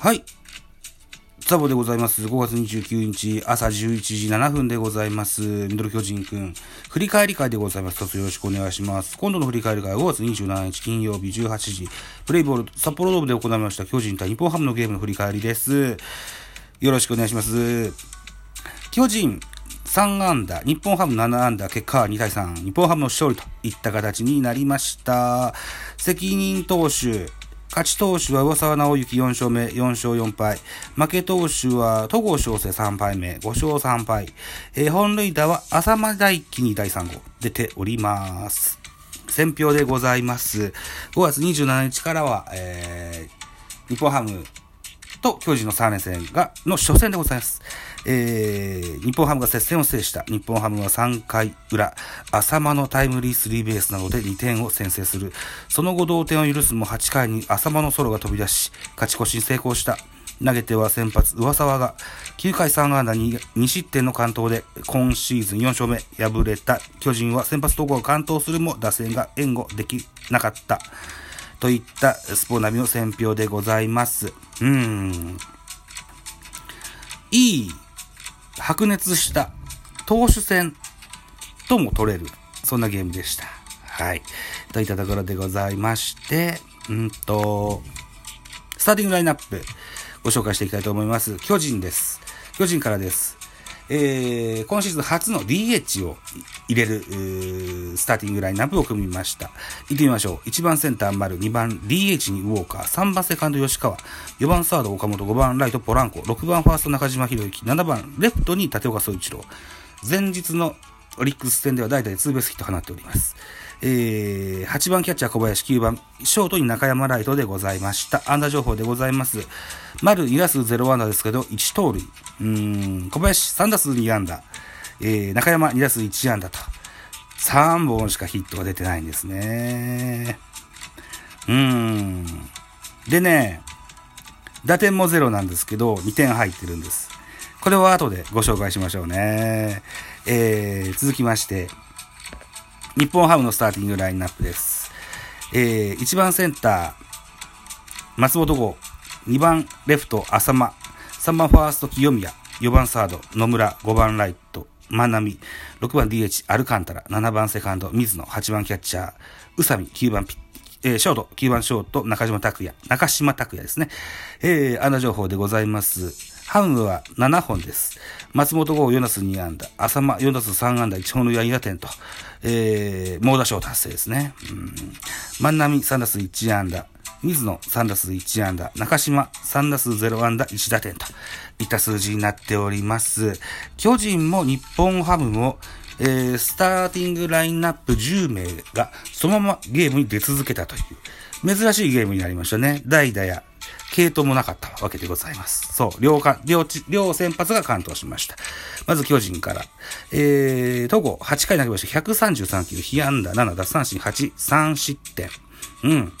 はい。ザボでございます。5月29日朝11時7分でございます。ミドル巨人くん。振り返り会でございます。よろしくお願いします。今度の振り返り会5月27日金曜日18時、プレイボール札幌ドームで行いました巨人対日本ハムのゲームの振り返りです。よろしくお願いします。巨人3安打、日本ハム7安打、結果は2対3、日本ハムの勝利といった形になりました。責任投手、勝ち投手は上沢直之4勝目、4勝4敗。負け投手は戸郷翔征3敗目、5勝3敗。えー本塁打は浅間大輝に第3号出ております。選票でございます。5月27日からは、えー日本ハムと巨人の3連戦が、の初戦でございます。えー、日本ハムが接戦を制した。日本ハムは3回裏、浅間のタイムリースリーベースなどで2点を先制する。その後同点を許すも8回に浅間のソロが飛び出し、勝ち越しに成功した。投げては先発、上沢が9回3安打に2失点の完投で今シーズン4勝目敗れた巨人は先発投稿を完投するも打線が援護できなかった。といったスポナビの選評でございます。うん。いい白熱した投手戦とも取れる、そんなゲームでした。はい。といったところでございまして、うんと、スターティングラインナップご紹介していきたいと思います。巨人です。巨人からです。えー、今シーズン初の DH を入れる、スターティングラインナップを組みました。行ってみましょう。1番センター丸、2番 DH にウォーカー、3番セカンド吉川、4番サード岡本、5番ライトポランコ、6番ファースト中島博之、7番レフトに立岡総一郎。前日のオリックス戦では代打でツーベースヒット放っております。えー、8番キャッチャー小林、9番ショートに中山ライトでございました。安打情報でございます。丸2打数0安打ですけど、1盗塁。うん、小林3打数2安打。えー、中山2打数1安打と。3本しかヒットが出てないんですね。うん。でね、打点もゼロなんですけど、2点入ってるんです。これは後でご紹介しましょうね。えー、続きまして、日本ハムのスターティングラインナップです。えー、1番センター、松本剛、2番レフト、浅間、3番ファースト、清宮、4番サード、野村、5番ライト、万波、6番 DH、アルカンタラ、7番セカンド、水野、8番キャッチャー、宇佐美、9番ピッえーショート、9番ショート、中島拓也、中島拓也ですね。えー、安打情報でございます。ハムは7本です。松本剛4打数2安打、浅間4打数3安打、1本塁打2打点と、えー、猛打賞達成ですね。うん万波3打数1安打、水野3打数1安打、中島3打数0安打1打点といった数字になっております。巨人も日本ハムも、えースターティングラインナップ10名がそのままゲームに出続けたという珍しいゲームになりましたね。代打や系統もなかったわけでございます。そう、両か、両、両先発が完投しました。まず巨人から。えー、戸郷8回投げました。133球、被安打7、奪三振8、3失点。うん。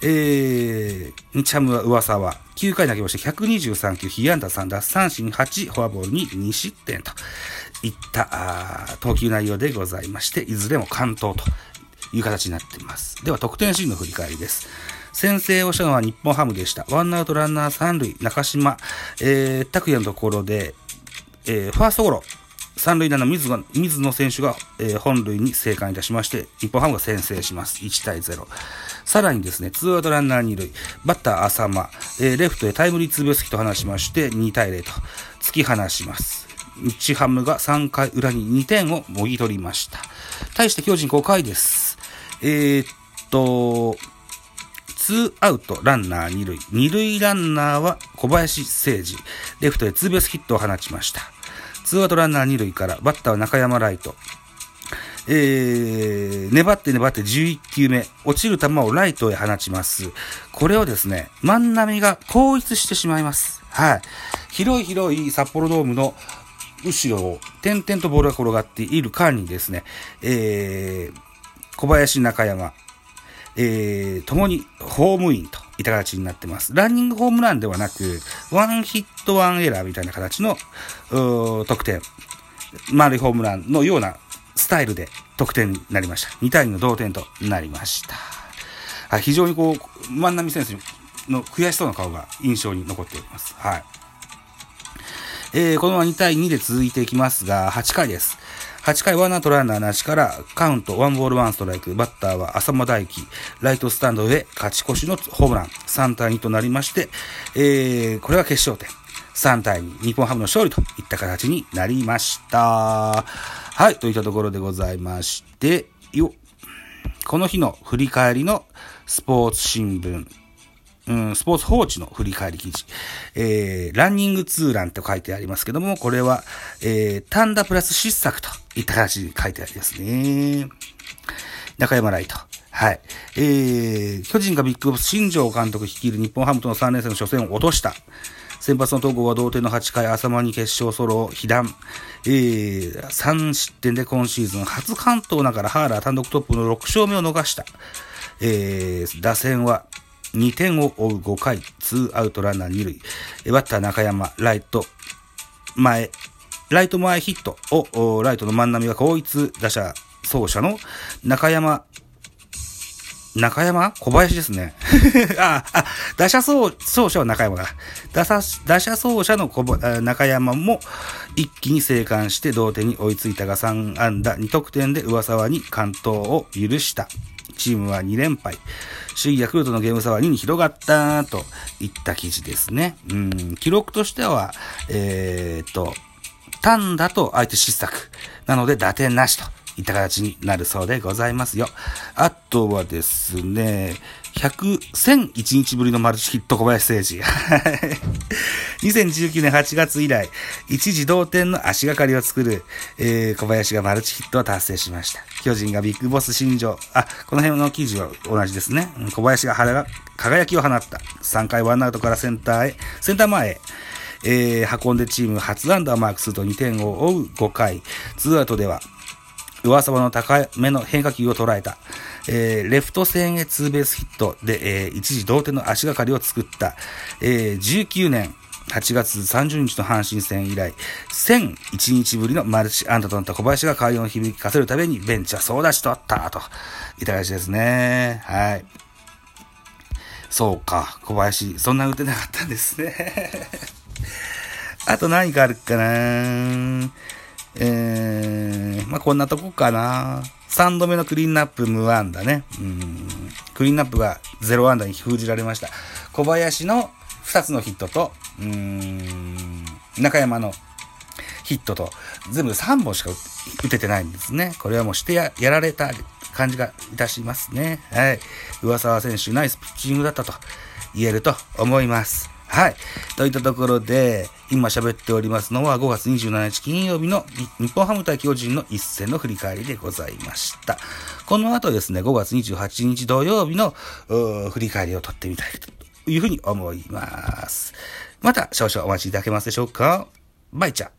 えー、日ハムは上沢、9回投げました。123球、被安打3、奪三振8、フォアボールに2失点といった、あ投球内容でございまして、いずれも完投という形になっています。では、得点シーンの振り返りです。先制をしたのは日本ハムでした。ワンアウトランナー三塁、中島、えー、拓也のところで、えー、ファーストゴロ、三塁打の水野水野選手が、えー本塁に生還いたしまして、日本ハムが先制します。1対0。さらにですね、ツーアウトランナー二塁、バッター浅間、えーレフトへタイムリーツーベースヒットを放しまして、2対0と突き放します。日ハムが3回裏に2点をもぎ取りました。対して巨人5回です。えーっと、ツーアウトランナー二塁。二塁ランナーは小林誠司。レフトへツーベースヒットを放ちました。ツーアウトランナー二塁から、バッターは中山ライト。えー、粘って粘って11球目、落ちる球をライトへ放ちます。これをですね、万波が後逸してしまいます。はい。広い広い札幌ドームの後ろを点々とボールが転がっている間にですね、えー、小林中山、えー、ともにホームインといった形になってます。ランニングホームランではなく、ワンヒットワンエラーみたいな形の、得点。丸いホームランのようなスタイルで得点になりました。2対2の同点となりました。はい、非常にこう、万波選手、の悔しそうな顔が印象に残っております。はい。えー、このまま2対2で続いていきますが、8回です。8回ワンアウトランナーなしからカウントワンボールワンストライク。バッターは浅間大輝。ライトスタンドで勝ち越しのホームラン。3対2となりまして、えー、これは決勝点。3対2。日本ハムの勝利といった形になりました。はい。といったところでございまして、よ、この日の振り返りのスポーツ新聞うん、スポーツ報知の振り返り記事。えー、ランニングツーランと書いてありますけども、これは、えー、単打プラス失策といった形で書いてありますね。中山ライト。はい。えー、巨人がビッグボス新庄監督率いる日本ハムとの3連戦の初戦を落とした。先発の統合は同点の8回、浅間に決勝ソロを被弾。えー、3失点で今シーズン初関東ながらハーラー単独トップの6勝目を逃した。えー、打線は2点を追う5回、2アウトランナー2塁。バッター中山、ライト、前、ライト前ヒットを、ライトの万波が後一打者走者の中山、中山？小林ですね。あ、あ、打者走走者は中山だ。打者、打者走者の小中山も一気に生還して同点に追いついたが3安打2得点で上沢に完投を許した。チームは2連敗。首位ヤクルトのゲーム差は2に広がったといった記事ですね。うん、記録としては、えー、っと、単打と相手失策。なので打点なしといった形になるそうでございますよ。あとはですね、100、1001日ぶりのマルチヒット小林誠司。2019年8月以来、一時同点の足がかりを作る、えー、小林がマルチヒットを達成しました。巨人がビッグボス新庄、あ、この辺の記事は同じですね。小林が輝きを放った。3回ワンアウトからセンターへ、センター前へ。えー、運んでチーム初ランダーマークすると2点を追う5回、ツーアウトでは、上沢の高めの変化球を捉えた。えー、レフト線へツーベースヒットで、えー、一時同点の足がかりを作った、えー、19年8月30日の阪神戦以来、1001日ぶりのマルチ安打となった小林が快音を響かせるためにベンチは総出しとあった、といた形ですね。はい。そうか、小林、そんな打てなかったんですね。あと何かあるかなえー、まあ、こんなとこかな3度目のクリーンナップ無安打ね。うん。クリーンナップが0安打に封じられました。小林の2つのヒットと、うん、中山のヒットと、全部3本しか打ててないんですね。これはもうしてややられた感じがいたしますね。はい。上沢選手、ナイスピッチングだったと言えると思います。はい。といったところで、今喋っておりますのは5月27日金曜日の日本ハム対巨人の一戦の振り返りでございました。この後ですね、5月28日土曜日の振り返りを撮ってみたいというふうに思います。また少々お待ちいただけますでしょうか？バイチャ